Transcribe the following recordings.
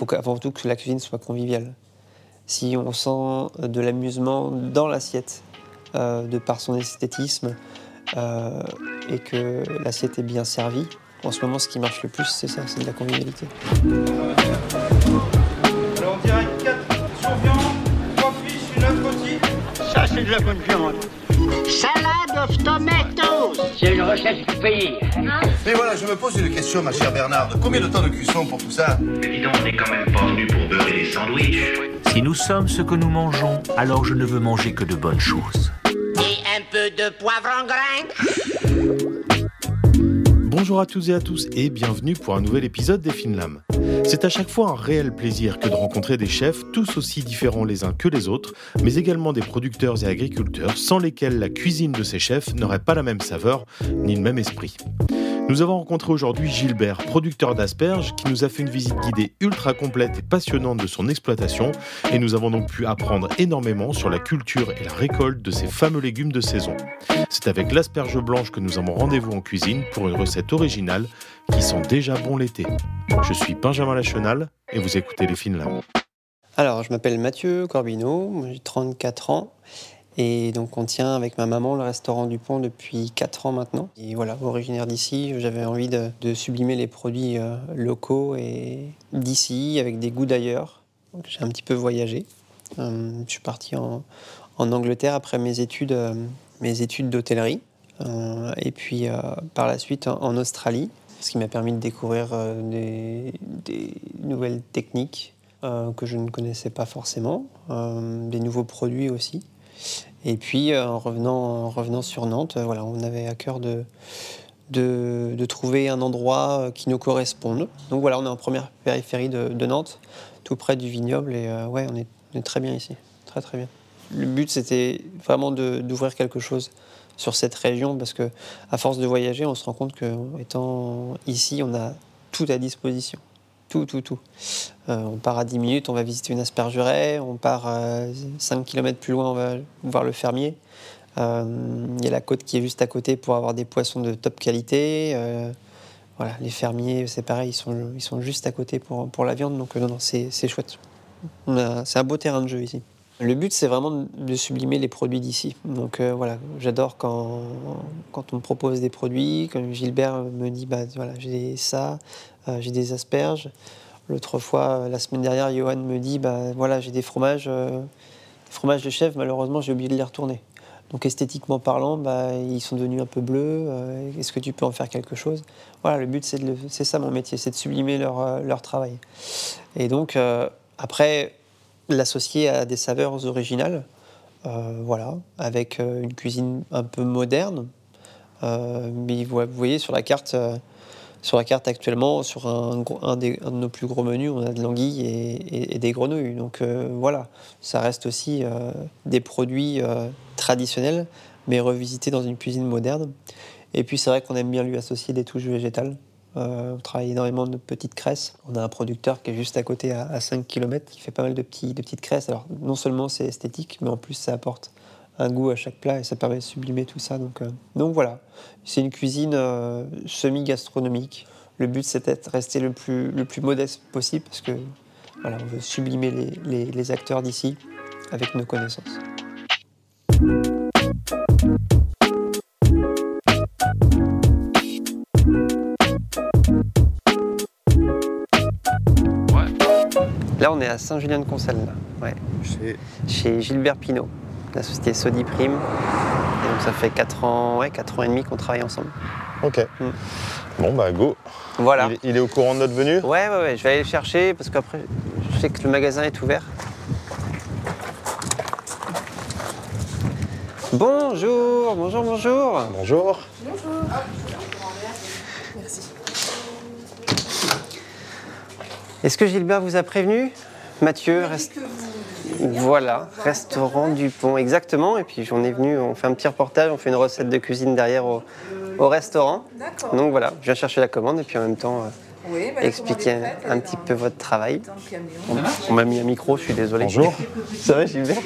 faut avant tout que la cuisine soit conviviale. Si on sent de l'amusement dans l'assiette, euh, de par son esthétisme, euh, et que l'assiette est bien servie, en ce moment, ce qui marche le plus, c'est ça, c'est de la convivialité. Alors on dirait 4 sur viande, 3 fiches, une œuf rôti. Ça, c'est de la bonne viande. Salade of tomatoes C'est une recette du pays. Mais voilà, je me pose une question, ma chère Bernarde. Combien de temps de cuisson pour tout ça Mais dis donc, on n'est quand même pas venu pour beurrer des sandwichs. Si nous sommes ce que nous mangeons, alors je ne veux manger que de bonnes choses. et un peu de poivre en grains. Bonjour à toutes et à tous et bienvenue pour un nouvel épisode des Finlam. C'est à chaque fois un réel plaisir que de rencontrer des chefs tous aussi différents les uns que les autres, mais également des producteurs et agriculteurs sans lesquels la cuisine de ces chefs n'aurait pas la même saveur ni le même esprit. Nous avons rencontré aujourd'hui Gilbert, producteur d'asperges, qui nous a fait une visite guidée ultra complète et passionnante de son exploitation, et nous avons donc pu apprendre énormément sur la culture et la récolte de ces fameux légumes de saison. C'est avec l'asperge blanche que nous avons rendez-vous en cuisine pour une recette originale qui sent déjà bon l'été. Je suis Benjamin Lachenal et vous écoutez les Finlam. Alors, je m'appelle Mathieu Corbineau, j'ai 34 ans. Et donc, on tient avec ma maman le restaurant du Pont depuis 4 ans maintenant. Et voilà, originaire d'ici, j'avais envie de, sublimer les produits euh, locaux et d'ici avec des goûts d'ailleurs. J'ai un petit peu voyagé. Euh, je suis parti en, Angleterre après mes études, euh, études d'hôtellerie. Et puis, par la suite, en, Australie, ce qui m'a permis de découvrir des, nouvelles techniques que je ne connaissais pas forcément, des nouveaux produits aussi. Et puis, euh, en, revenant, en revenant sur Nantes, euh, voilà, on avait à cœur de, trouver un endroit euh, qui nous corresponde. Donc voilà, on est en première périphérie de, Nantes, tout près du vignoble, et ouais, on est, très bien ici, très très bien. Le but, c'était vraiment d'ouvrir quelque chose sur cette région, parce que à force de voyager, on se rend compte que étant ici, on a tout à disposition. Tout, tout, tout. Euh, on part à 10 minutes, on va visiter une aspergerie. On part à 5 km plus loin, on va voir le fermier. Euh, Il y a la côte qui est juste à côté pour avoir des poissons de top qualité. Euh, les fermiers, c'est pareil, ils sont, juste à côté pour, pour la viande. Donc, euh, non, non, c'est chouette. C'est un beau terrain de jeu ici. Le but, c'est vraiment de- sublimer les produits d'ici. Donc euh, voilà, j'adore quand, quand on me propose des produits, quand Gilbert me dit, bah voilà, j'ai ça, euh, j'ai des asperges. L'autre fois, euh, la semaine dernière, Johan me dit, bah voilà, j'ai des fromages, des fromages de chèvre, malheureusement, j'ai oublié de les retourner. Donc esthétiquement parlant, bah, ils sont devenus un peu bleus. Est-ce que tu peux en faire quelque chose? Voilà, le but, c'est ça mon métier, c'est de sublimer leur, leur travail. Et donc, après, l'associer à des saveurs originales, euh, voilà, avec euh, une cuisine un peu moderne. Euh, mais vous voyez sur la carte, actuellement, sur un, de nos plus gros menus, on a de l'anguille et, des grenouilles. Donc voilà, ça reste aussi des produits traditionnels, mais revisités dans une cuisine moderne. Et puis c'est vrai qu'on aime bien lui associer des touches végétales. Euh, on travaille énormément de petites cresses. On a un producteur qui est juste à côté, à, à 5 km, qui fait pas mal de, de petites cresses. Alors non seulement c'est esthétique, mais en plus ça apporte un goût à chaque plat et ça permet de sublimer tout ça. Donc, euh, voilà, c'est une cuisine euh, semi-gastronomique. Le but c'est d'être rester le plus, modeste possible parce que on veut sublimer les acteurs d'ici avec nos connaissances. Là, on est à Saint-Julien-de-Concelles, là. Ouais. chez Gilbert Pinault, la société Sodi Prime. Et donc ça fait 4 ans, ouais, 4 ans et demi qu'on travaille ensemble. Ok. Mm. Bon, bah, go. Voilà. Il, est- il est au courant de notre venue? Ouais, ouais, ouais, je vais aller le chercher parce qu'après, je sais que le magasin est ouvert. Bonjour, bonjour, bonjour. Bonjour. Est-ce que Gilbert vous a prévenu Mathieu, reste... Voilà, restaurant du Pont, exactement. Et puis on est venu, on fait un petit reportage, on fait une recette de cuisine derrière au, au restaurant. D'accord. Donc voilà, je viens chercher la commande et puis en même temps euh, Oui, bah, expliquer prête, un, petit peu votre travail. On m'a mis un micro, je suis désolé. Bonjour. Ça va Gilbert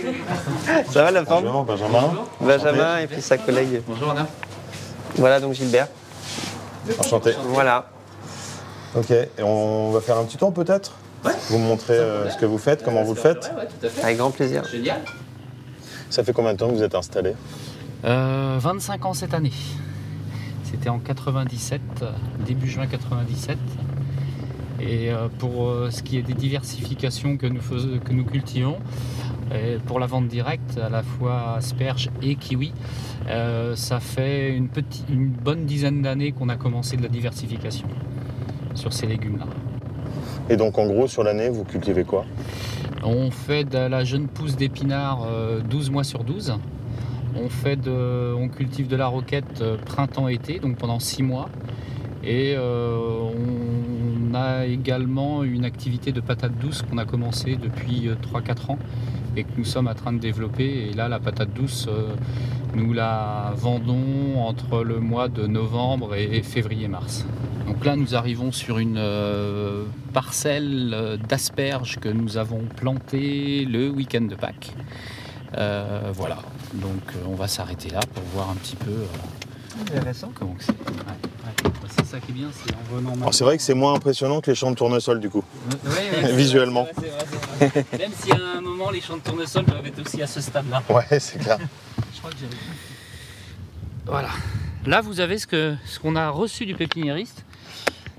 Ça va la forme Bonjour, Benjamin. Benjamin et puis sa collègue. Bonjour Anna. Voilà donc Gilbert. Enchanté. Voilà. Ok. Et on va faire un petit tour peut-être Vous me montrez euh, ce que vous faites, comment vous le faites tout à fait. Avec grand plaisir. Génial. Ça fait combien de temps que vous êtes installé Euh, 25 ans cette année. C'était en 97, euh, début juin 97. Et euh, pour euh, ce qui est des diversifications que nous, faisons, que nous cultivons, et pour la vente directe, à la fois asperges et kiwi, euh, ça fait une, petite, une bonne dizaine d'années qu'on a commencé de la diversification sur ces légumes-là. Et donc en gros, sur l'année, vous cultivez quoi? On fait de la jeune pousse d'épinards euh, 12 mois sur 12. On, fait de, on cultive de la roquette euh, printemps-été, donc pendant 6 mois. Et euh, on a également une activité de patate douce qu'on a commencé depuis 3-4 ans et que nous sommes en train de développer. Et là, la patate douce, euh, nous la vendons entre le mois de novembre et février-mars. Donc là, nous arrivons sur une euh, parcelle euh, d'asperges que nous avons plantée le week-end de Pâques. Voilà, donc on va s'arrêter là pour voir un petit peu Intéressant. comment que c'est. Ouais, ouais. C'est ça qui est bien, c'est en venant Alors c'est vrai que c'est moins impressionnant que les champs de tournesol du coup. Ouais, Visuellement. vrai, vrai, vrai. Même si à un moment les champs de tournesol doivent être aussi à ce stade-là. Ouais, c'est clair. Je crois que j'avais. Voilà. Là, vous avez ce que ce qu'on a reçu du pépiniériste.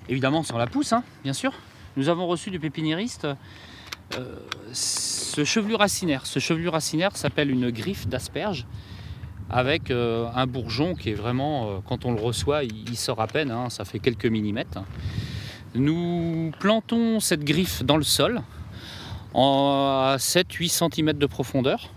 Évidemment, sur la pousse, hein, bien sûr. Nous avons reçu du pépiniériste euh, ce chevelu racinaire. Ce chevelu racinaire s'appelle une griffe d'asperge avec euh, un bourgeon qui est vraiment, euh, quand on le reçoit, il, sort à peine, hein, ça fait quelques millimètres. Nous plantons cette griffe dans le sol à 7-8 cm de profondeur.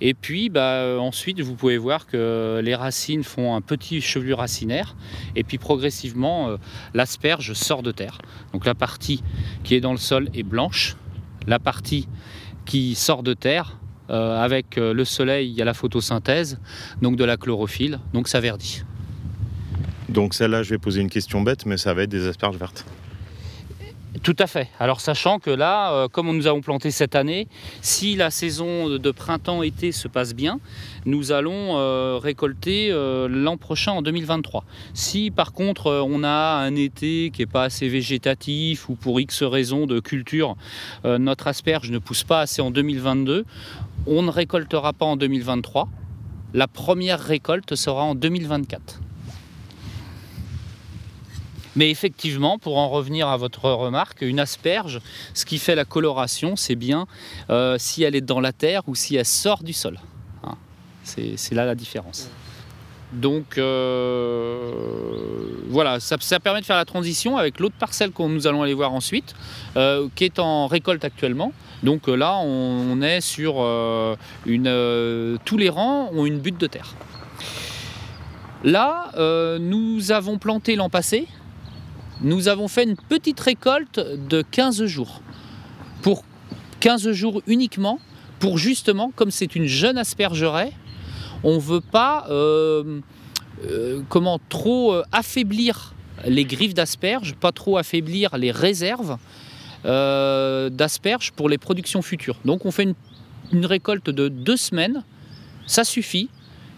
Et puis bah, ensuite, vous pouvez voir que les racines font un petit chevelu racinaire. Et puis progressivement, euh, l'asperge sort de terre. Donc la partie qui est dans le sol est blanche. La partie qui sort de terre, euh, avec euh, le soleil, il y a la photosynthèse, donc de la chlorophylle, donc ça verdit. Donc celle-là, je vais poser une question bête, mais ça va être des asperges vertes. Tout à fait. Alors sachant que là, euh, comme nous avons planté cette année, si la saison de printemps-été se passe bien, nous allons euh, récolter euh, l'an prochain en 2023. Si par contre on a un été qui n'est pas assez végétatif ou pour X raisons de culture, notre asperge ne pousse pas assez en 2022, on ne récoltera pas en 2023. La première récolte sera en 2024. Mais effectivement, pour en revenir à votre remarque, une asperge, ce qui fait la coloration, c'est bien euh, si elle est dans la terre ou si elle sort du sol. Hein. C'est là la différence. Donc euh, voilà, ça, ça permet de faire la transition avec l'autre parcelle que nous allons aller voir ensuite, euh, qui est en récolte actuellement. Donc euh, là, on, est sur euh, une. euh, tous les rangs ont une butte de terre. Là, nous avons planté l'an passé. Nous avons fait une petite récolte de 15 jours. Pour 15 jours uniquement, pour justement, comme c'est une jeune aspergeraie, on ne veut pas comment trop affaiblir les griffes d'asperges, pas trop affaiblir les réserves d'asperges pour les productions futures. Donc on fait une, une récolte de deux semaines, ça suffit.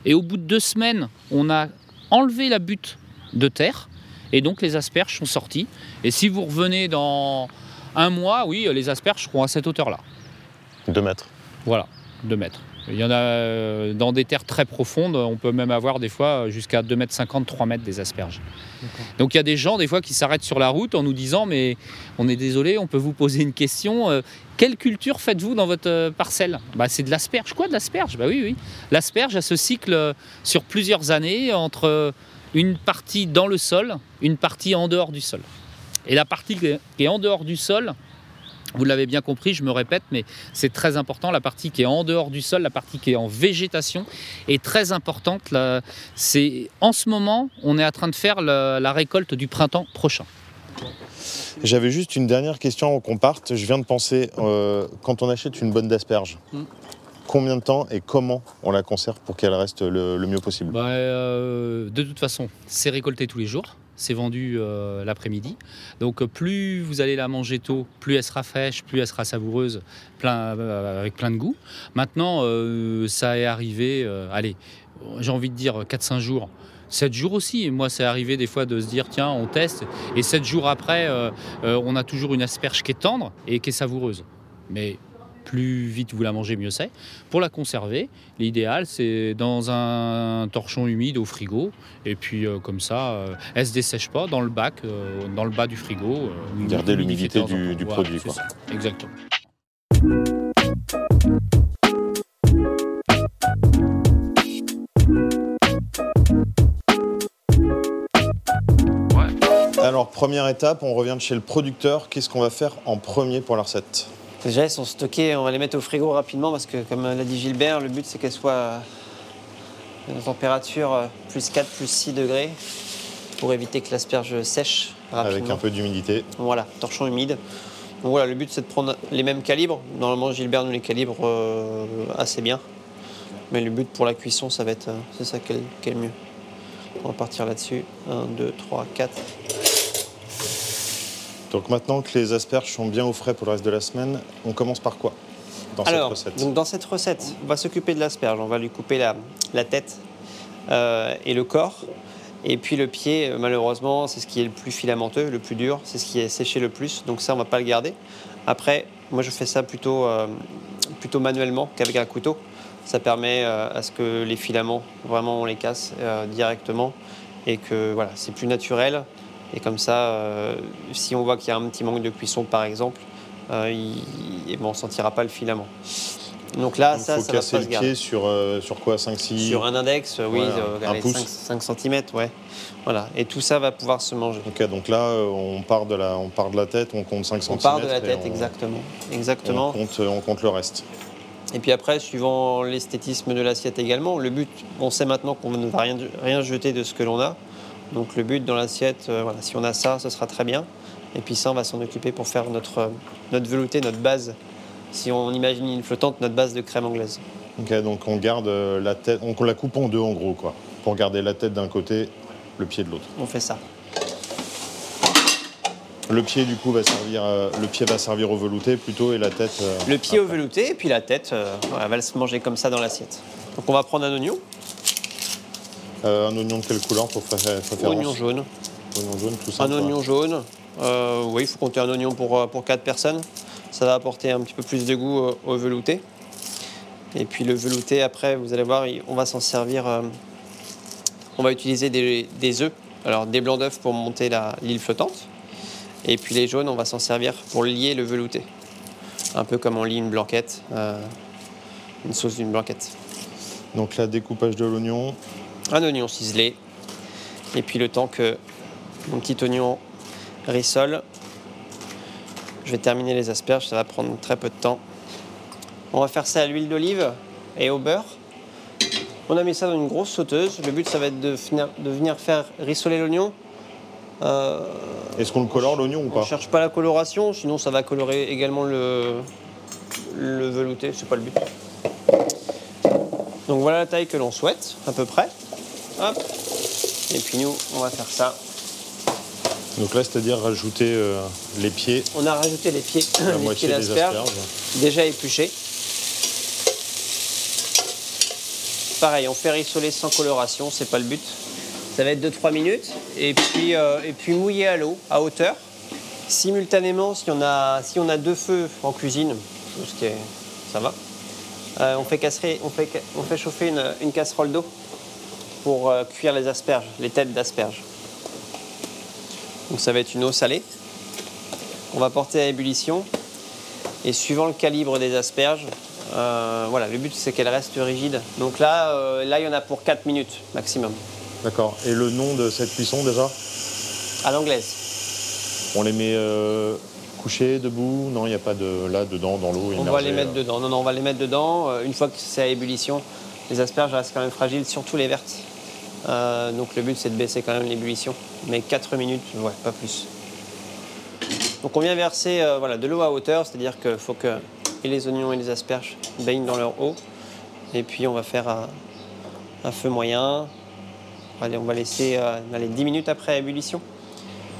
Et au bout de deux semaines, on a enlevé la butte de terre et donc les asperges sont sorties. Et si vous revenez dans un mois, oui, les asperges seront à cette hauteur-là. 2 mètres. Voilà, 2 mètres. Il y en a euh, dans des terres très profondes, on peut même avoir des fois jusqu'à 2 mètres 50, 3 mètres des asperges. Donc il y a des gens des fois qui s'arrêtent sur la route en nous disant mais on est désolé, on peut vous poser une question. euh, quelle culture faites-vous dans votre euh, parcelle? Bah, C'est de l'asperge. Quoi de l'asperge? Bah oui, oui. L'asperge a ce cycle euh, sur plusieurs années entre euh, une partie dans le sol, une partie en dehors du sol. Et la partie qui est en dehors du sol, vous l'avez bien compris, je me répète, mais c'est très important. La partie qui est en dehors du sol, la partie qui est en végétation est très importante. Là, C'est en ce moment, on est en train de faire la, la récolte du printemps prochain. J'avais juste une dernière question avant qu'on parte. Je viens de penser, euh, quand on achète une bonne d'asperge, Mm. combien de temps et comment on la conserve pour qu'elle reste le, le mieux possible? Bah, euh, de toute façon, c'est récolté tous les jours. C'est vendu euh, l'après-midi. Donc euh, plus vous allez la manger tôt, plus elle sera fraîche, plus elle sera savoureuse, euh, avec plein de goût. Maintenant, ça est arrivé, allez, j'ai envie de dire 4-5 jours. 7 jours aussi. Moi, c'est arrivé des fois de se dire, tiens, on teste. Et 7 jours après, on a toujours une asperge qui est tendre et qui est savoureuse. Mais plus vite vous la mangez, mieux c'est. Pour la conserver, l'idéal, c'est dans un torchon humide au frigo. Et puis, euh, comme ça, euh, elle se dessèche pas dans le bac, euh, dans le bas du frigo. euh, humidifie l'humidité du- temps. du Voilà, produit, c'est quoi. ça. Exactement. Alors, première étape, on revient de chez le producteur. Qu'est-ce qu'on va faire en premier pour la recette? Déjà, elles sont stockées, on va les mettre au frigo rapidement parce que, comme l'a dit Gilbert, le but c'est qu'elles soient à une température euh, plus 4, plus 6 degrés pour éviter que l'asperge sèche rapidement. Avec un peu d'humidité. Voilà, torchon humide. Donc voilà, le but c'est de prendre les mêmes calibres. Normalement, Gilbert nous les calibre euh, assez bien. Mais le but pour la cuisson, ça va être. euh, c'est ça qui est, qui est le mieux. On va partir là-dessus. 1, 2, 3, 4. Donc maintenant que les asperges sont bien au frais pour le reste de la semaine, on commence par quoi dans Alors, cette recette donc dans cette recette, on va s'occuper de l'asperge. On va lui couper la, la tête euh, et le corps. Et puis le pied, euh, malheureusement, c'est ce qui est le plus filamenteux, le plus dur. C'est ce qui est séché le plus. Donc ça, on va pas le garder. Après, moi, je fais ça plutôt, euh, plutôt manuellement qu'avec un couteau. Ça permet euh, à ce que les filaments, vraiment, on les casse directement. Et que voilà, c'est plus naturel. Et comme ça, euh, si on voit qu'il y a un petit manque de cuisson, par exemple, euh, il- et bon, on ne sentira pas le filament. Donc là, Il ça, faut ça va casser pas le se pied sur, euh, sur quoi 5-6 Sur un index, oui, Ouais, euh, un allez, pouce. 5, cm, ouais. Voilà. Et tout ça va pouvoir se manger. Ok, donc là, on part, de la, on part de la tête, on compte 5 cm. On part de la tête, exactement. Exactement. On compte, on compte le reste. Et puis après, suivant l'esthétisme de l'assiette également, le but, on sait maintenant qu'on ne va rien, rien jeter de ce que l'on a. Donc le but dans l'assiette, euh, voilà, si on a ça, ce sera très bien. Et puis ça, on va s'en occuper pour faire notre, euh, notre velouté, notre base. Si on imagine une flottante, notre base de crème anglaise. Ok, donc on garde euh, la tête, on la coupe en deux en gros, quoi. Pour garder la tête d'un côté, le pied de l'autre. On fait ça. Le pied, du coup, va servir, euh, le pied va servir au velouté plutôt et la tête. euh, Le pied au velouté et puis la tête, euh, voilà, va se manger comme ça dans l'assiette. Donc on va prendre un oignon, Euh, un oignon de quelle couleur pour préfé- préférence oignon jaune. Oignon jaune, tout ça. Un oignon jaune. Euh, oui, il faut compter un oignon pour, euh, pour 4 personnes. Ça va apporter un petit peu plus de goût euh, au velouté. Et puis le velouté, après, vous allez voir, on va s'en servir. euh, on va utiliser des, des œufs, alors des blancs d'œufs pour monter la- l'île flottante. Et puis les jaunes, on va s'en servir pour lier le velouté. Un peu comme on lie une blanquette, euh, une sauce d'une blanquette. Donc là, découpage de l'oignon. Un oignon ciselé. Et puis le temps que mon petit oignon rissole, je vais terminer les asperges, ça va prendre très peu de temps. On va faire ça à l'huile d'olive et au beurre. On a mis ça dans une grosse sauteuse. Le but, ça va être de venir, de venir faire rissoler l'oignon. Euh, Est-ce qu'on le colore l'oignon ou on pas ne cherche pas la coloration, sinon ça va colorer également le, le velouté, c'est pas le but. Donc voilà la taille que l'on souhaite, à peu près. Hop. Et puis nous, on va faire ça. Donc là, c'est-à-dire rajouter euh, les pieds, On a rajouté les pieds, la les moitié pieds d'asperges, asperges. déjà épluchés. Pareil, on fait rissoler sans coloration, c'est pas le but. Ça va être 2-3 minutes. Et puis, euh, et puis mouiller à l'eau, à hauteur. Simultanément, si on a, si on a deux feux en cuisine, ce qui est, ça va, euh, on, fait casserer- on, fait, on fait chauffer une, une casserole d'eau pour euh, cuire les asperges, les têtes d'asperges. Donc ça va être une eau salée. On va porter à ébullition. Et suivant le calibre des asperges, euh, voilà, le but c'est qu'elles restent rigides. Donc là, euh, là, il y en a pour 4 minutes maximum. D'accord. Et le nom de cette cuisson déjà? À l'anglaise. On les met euh, couchés, debout? Non, il n'y a pas de là dedans dans l'eau. On va les mettre dedans. Non, non, on va les mettre dedans. Une fois que c'est à ébullition, les asperges restent quand même fragiles, surtout les vertes. Euh, donc le but c'est de baisser quand même l'ébullition. Mais 4 minutes, ouais, pas plus. Donc on vient verser euh, voilà, de l'eau à hauteur, c'est-à-dire qu'il faut que et les oignons et les asperges baignent dans leur eau. Et puis on va faire un, un feu moyen. Allez, on va laisser euh, allez, 10 minutes après ébullition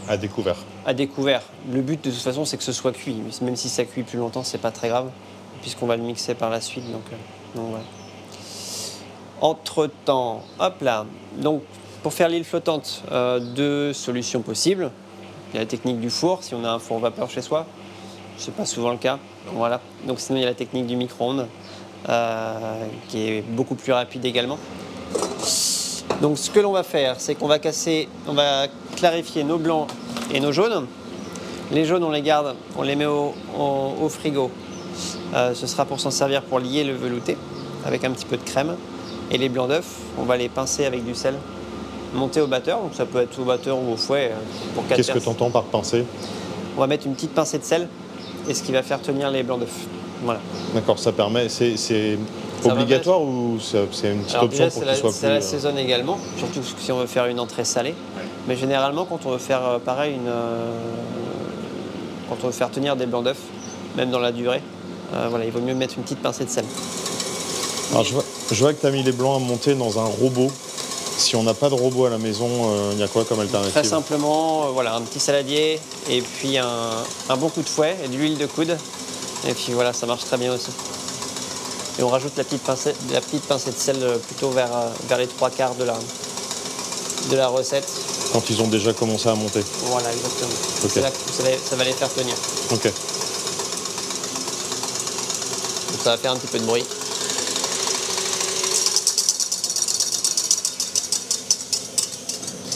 À découvert. à découvert. Le but de toute façon c'est que ce soit cuit. Même si ça cuit plus longtemps, c'est pas très grave, puisqu'on va le mixer par la suite. Donc, donc voilà. Entre temps, hop là. Donc pour faire l'île flottante, euh, deux solutions possibles. Il y a la technique du four, si on a un four vapeur chez soi. Ce n'est pas souvent le cas. Voilà. Donc sinon, il y a la technique du micro-ondes, euh, qui est beaucoup plus rapide également. Donc ce que l'on va faire, c'est qu'on va casser, on va clarifier nos blancs et nos jaunes. Les jaunes, on les garde, on les met au frigo. Euh, ce sera pour s'en servir pour lier le velouté avec un petit peu de crème. Et les blancs d'œufs, on va les pincer avec du sel, monter au batteur. Donc ça peut être au batteur ou au fouet euh, pour Qu'est-ce que tu entends par pincer? On va mettre une petite pincée de sel et ce qui va faire tenir les blancs d'œufs. Voilà. D'accord, ça permet. C'est c'est obligatoire ou c'est c'est une petite Alors option déjà, pour c'est qu'il la, soit c'est plus. la euh, saison également, surtout si on veut faire une entrée salée. Mais généralement, quand on veut faire euh, pareil, une, euh, quand on veut faire tenir des blancs d'œufs, même dans la durée, euh, voilà, il vaut mieux mettre une petite pincée de sel. Alors, je vois, je vois que tu as mis les blancs à monter dans un robot. Si on n'a pas de robot à la maison, euh, il y a quoi comme alternative? Très simplement, euh, voilà, un petit saladier et puis un, un bon coup de fouet et de l'huile de coude. Et puis voilà, ça marche très bien aussi. Et on rajoute la petite pincée, la petite pincée de sel euh, plutôt vers, vers les trois quarts de la, de la recette. Quand ils ont déjà commencé à monter. Voilà, exactement. Ok. C'est là que ça va, ça va les faire tenir. Ok. Donc ça va faire un petit peu de bruit.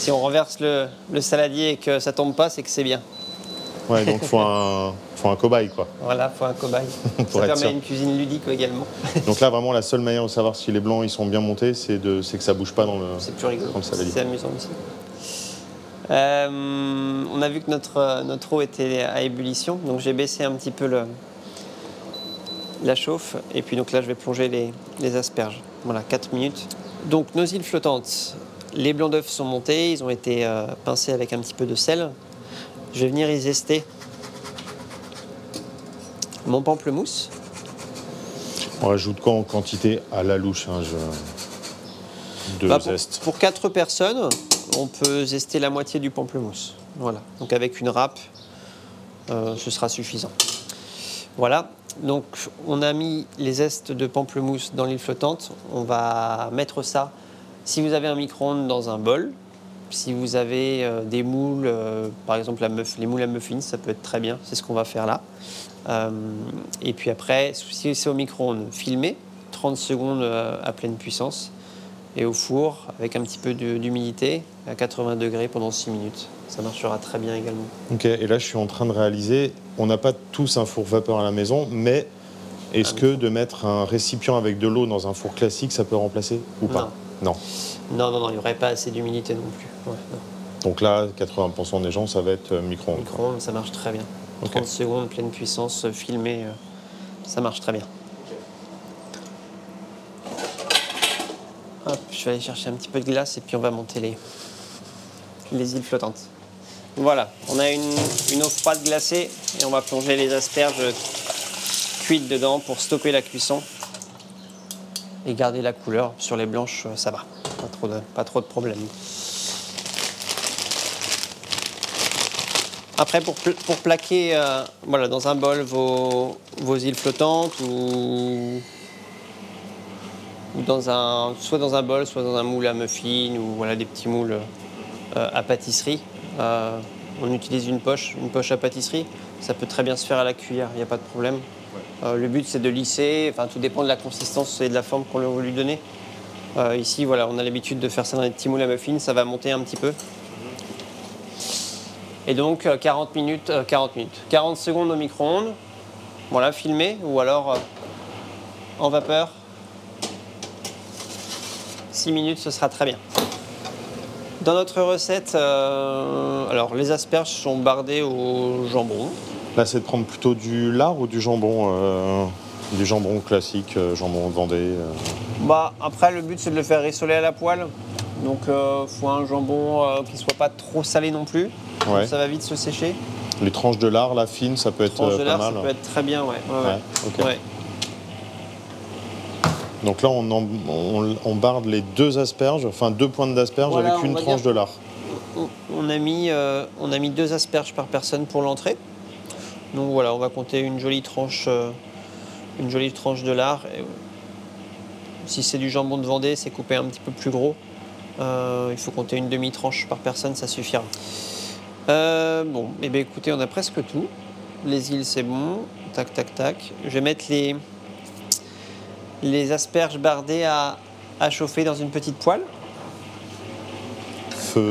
Si on renverse le, le saladier et que ça tombe pas, c'est que c'est bien. Ouais, donc faut un, faut un cobaye quoi. Voilà, faut un cobaye. Ça permet sûr. une cuisine ludique également. Donc là, vraiment, la seule manière de savoir si les blancs ils sont bien montés, c'est de, c'est que ça bouge pas dans le. C'est plus rigolo. C'est amusant aussi. Euh, on a vu que notre, notre eau était à ébullition, donc j'ai baissé un petit peu le, la chauffe. Et puis donc là, je vais plonger les, les asperges. Voilà, 4 minutes. Donc nos îles flottantes, les blancs d'œufs sont montés, ils ont été euh, pincés avec un petit peu de sel. Je vais venir y zester mon pamplemousse. On rajoute quoi en quantité à la louche hein, je... De Bah, pour, zeste. pour 4 personnes, on peut zester la moitié du pamplemousse. Voilà. Donc avec une râpe, euh, ce sera suffisant. Voilà. Donc on a mis les zestes de pamplemousse dans l'île flottante. On va mettre ça, si vous avez un micro-ondes, dans un bol. Si vous avez euh, des moules, euh, par exemple la les moules à muffins, ça peut être très bien. C'est ce qu'on va faire là. Euh, et puis après, si c'est au micro-ondes, filmer 30 secondes à pleine puissance et au four avec un petit peu d'humidité à 80 degrés pendant 6 minutes. Ça marchera très bien également. Ok, et là je suis en train de réaliser, on n'a pas tous un four vapeur à la maison, mais est-ce que de mettre un récipient avec de l'eau dans un four classique, ça peut remplacer ou pas? Non. Non, non, non, il n'y aurait pas assez d'humidité non plus. Ouais, non. Donc là, 80% des gens, ça va être euh, micro-ondes. Micro-ondes, ça marche très bien. Ok. 30 secondes, pleine puissance, euh, filmé, euh, ça marche très bien. Hop, je vais aller chercher un petit peu de glace et puis on va monter les, les îles flottantes. Voilà, on a une, une eau froide glacée et on va plonger les asperges cuites dedans pour stopper la cuisson et garder la couleur. Sur les blanches, euh, ça va, pas trop de, pas trop de problèmes. Après, pour, pour plaquer euh, voilà, dans un bol vos, vos îles flottantes ou, ou dans un, soit dans un bol, soit dans un moule à muffins ou voilà, des petits moules euh, à pâtisserie, on utilise une poche, une poche à pâtisserie. Ça peut très bien se faire à la cuillère, il n'y a pas de problème. Euh, le but, c'est de lisser, enfin, tout dépend de la consistance et de la forme qu'on veut lui donner. Euh, ici, voilà, on a l'habitude de faire ça dans des petits moules à muffins, ça va monter un petit peu. Et donc euh, 40 minutes, euh, 40 minutes, 40 secondes au micro-ondes, voilà, filmé, ou alors en vapeur. 6 minutes, ce sera très bien. Dans notre recette, alors les asperges sont bardées au jambon. Là, c'est de prendre plutôt du lard ou du jambon euh, Du jambon classique, euh, jambon de Vendée. euh. Bah, après, le but c'est de le faire rissoler à la poêle. Donc, il faut un jambon qui soit pas trop salé non plus. Ouais. Ça va vite se sécher. Les tranches de lard, la fine, ça peut être Tranche euh, de pas lard, mal. ça peut être très bien, ouais. Donc là, on, en- on- on barde les deux asperges, enfin deux pointes d'asperges Voilà, avec une tranche dire- de lard. On- On a, mis, on a mis deux asperges par personne pour l'entrée. Donc voilà, on va compter une jolie tranche, euh, une jolie tranche de lard. Et, si c'est du jambon de Vendée, c'est coupé un petit peu plus gros. Euh, il faut compter une demi-tranche par personne, ça suffira. Euh, bon, et bien écoutez, on a presque tout. Les îles, c'est bon. Tac, tac, tac. Je vais mettre les, les asperges bardées à, à chauffer dans une petite poêle. Feu,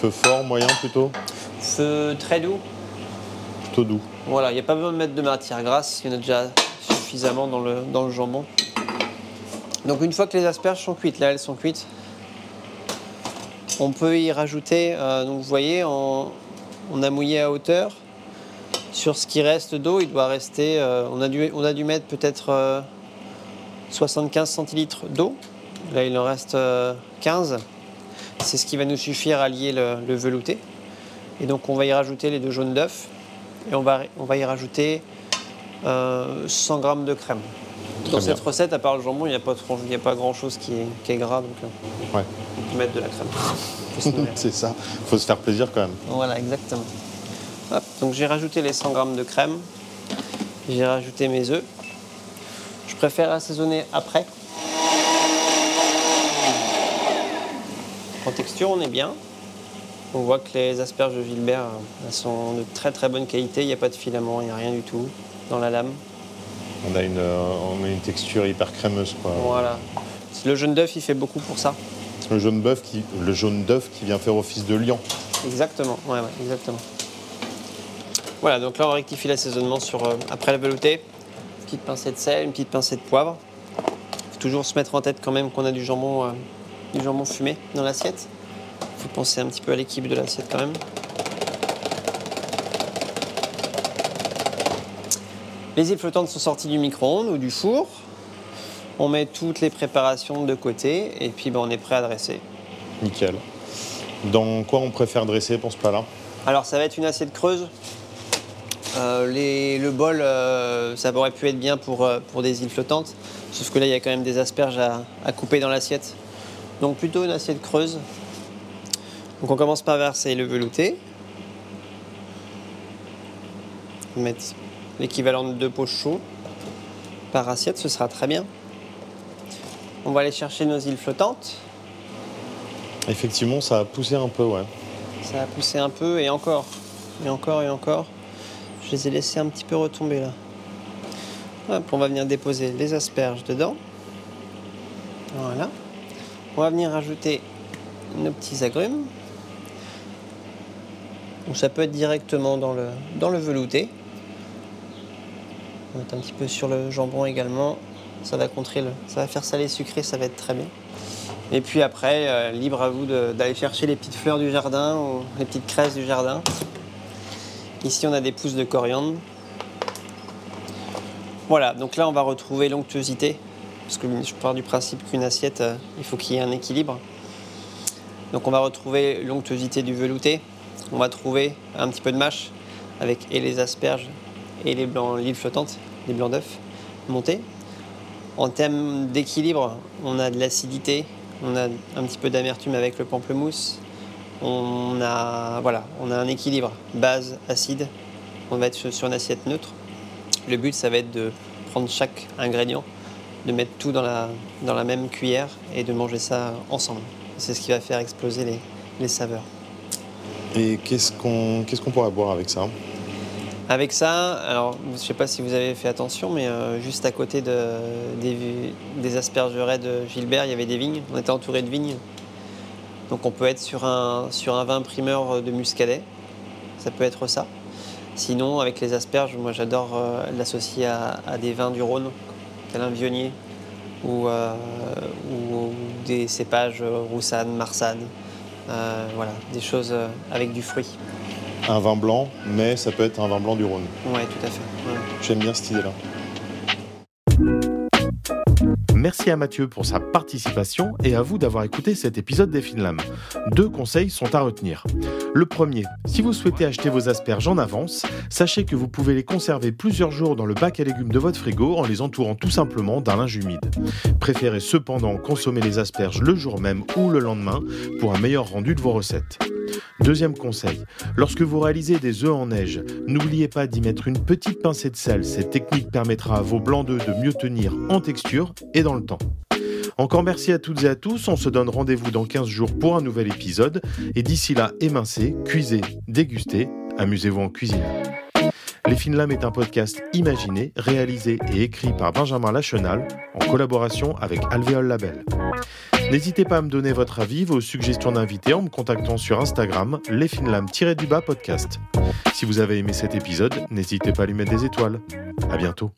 feu fort, moyen plutôt? Feu très doux. Doux. Voilà, il n'y a pas besoin de mettre de matière grasse, il y en a déjà suffisamment dans le, dans le jambon. Donc une fois que les asperges sont cuites, là elles sont cuites, on peut y rajouter, euh, donc vous voyez, on, a mouillé à hauteur. Sur ce qui reste d'eau, il doit rester, euh, on, a dû, on a dû mettre peut-être euh, 75 centilitres d'eau. Là il en reste euh, 15. C'est ce qui va nous suffire à lier le, le velouté. Et donc on va y rajouter les deux jaunes d'œufs et on va, on va y rajouter euh, 100 g de crème. Dans bien. cette recette, à part le jambon, il n'y a pas, trop- il y a pas grand chose qui est, qui est gras, donc euh, Ouais. on peut mettre de la crème. C'est ça. Faut se faire plaisir quand même. voilà, exactement. Hop, donc j'ai rajouté les 100 g de crème, j'ai rajouté mes œufs. Je préfère assaisonner après. En texture, on est bien. On voit que les asperges de Gilbert euh, elles sont de très très bonne qualité. Il n'y a pas de filament, il n'y a rien du tout dans la lame. On a une, euh, on a une texture hyper crémeuse. Quoi. Voilà. Le jaune d'œuf, il fait beaucoup pour ça. Le jaune bœuf qui, le jaune d'œuf qui vient faire office de lion. Exactement, ouais, ouais, exactement. Voilà, donc là on rectifie l'assaisonnement sur euh, après la velouté. Une petite pincée de sel, une petite pincée de poivre. faut toujours se mettre en tête quand même qu'on a du jambon, euh, du jambon fumé dans l'assiette. Faut penser un petit peu à l'équipe de l'assiette quand même. Les îles flottantes sont sorties du micro-ondes ou du four. On met toutes les préparations de côté et puis ben, on est prêt à dresser. Nickel. Dans quoi on préfère dresser pour ce plat-là? Alors ça va être une assiette creuse. Euh, les- le bol, euh, ça aurait pu être bien pour, euh, pour des îles flottantes. Sauf que là, il y a quand même des asperges à, à couper dans l'assiette. Donc plutôt une assiette creuse. Donc on commence par verser le velouté. On va mettre l'équivalent de deux pots chauds par assiette, ce sera très bien. On va aller chercher nos îles flottantes. Effectivement, ça a poussé un peu, ouais. Ça a poussé un peu et encore, et encore et encore. Je les ai laissés un petit peu retomber là. Hop, on va venir déposer les asperges dedans. Voilà. On va venir rajouter nos petits agrumes. Donc ça peut être directement dans le, velouté. On va mettre un petit peu sur le jambon également. Ça va contrer ça va faire salé sucré, ça va être très bien. Et puis après, euh, libre à vous d'aller chercher les petites fleurs du jardin ou les petites craises du jardin. Ici, on a des pousses de coriandre. Voilà, donc là, on va retrouver l'onctuosité. Parce que je pars du principe qu'une assiette, euh, il faut qu'il y ait un équilibre. Donc on va retrouver l'onctuosité du velouté. On va trouver un petit peu de mâche avec et les asperges et les blancs, l'île flottante, les blancs d'œufs montés. En termes d'équilibre, on a de l'acidité, on a un petit peu d'amertume avec le pamplemousse. On a, voilà, on un équilibre base, acide. On va être sur une assiette neutre. Le but, ça va être de prendre chaque ingrédient, de mettre tout dans la, dans la même cuillère et de manger ça ensemble. C'est ce qui va faire exploser les, les saveurs. Et qu'est-ce qu'on qu'est-ce qu'on pourrait boire avec ça Avec ça, alors je ne sais pas si vous avez fait attention, mais euh, juste à côté de, des, des de Gilbert, il y avait des vignes. On était entouré de vignes. Donc on peut être sur un, sur un vin primeur de muscadet. Ça peut être ça. Sinon, avec les asperges, moi j'adore euh, l'associer à, des vins du Rhône, tel un vionnier, ou, euh, ou des cépages euh, roussanne, marsanne. Euh, voilà, des choses euh, avec du fruit. Un vin blanc, mais ça peut être un vin blanc du Rhône. Ouais, tout à fait. ouais. J'aime bien cette idée-là. Merci à Mathieu pour sa participation et à vous d'avoir écouté cet épisode des Finlam. Deux conseils sont à retenir. Le premier, si vous souhaitez acheter vos asperges en avance, sachez que vous pouvez les conserver plusieurs jours dans le bac à légumes de votre frigo en les entourant tout simplement d'un linge humide. Préférez cependant consommer les asperges le jour même ou le lendemain pour un meilleur rendu de vos recettes. Deuxième conseil, lorsque vous réalisez des œufs en neige, n'oubliez pas d'y mettre une petite pincée de sel. Cette technique permettra à vos blancs d'œufs de mieux tenir en texture et dans le temps. Encore merci à toutes et à tous. On se donne rendez-vous dans 15 jours pour un nouvel épisode. Et d'ici là, émincez, cuisez, dégustez, amusez-vous en cuisine. Les Fines Lames est un podcast imaginé, réalisé et écrit par Benjamin Lachenal en collaboration avec Alvéole Label. N'hésitez pas à me donner votre avis, vos suggestions d'invités en me contactant sur Instagram lesfinlames-du-bas podcast. Si vous avez aimé cet épisode, n'hésitez pas à lui mettre des étoiles. À bientôt.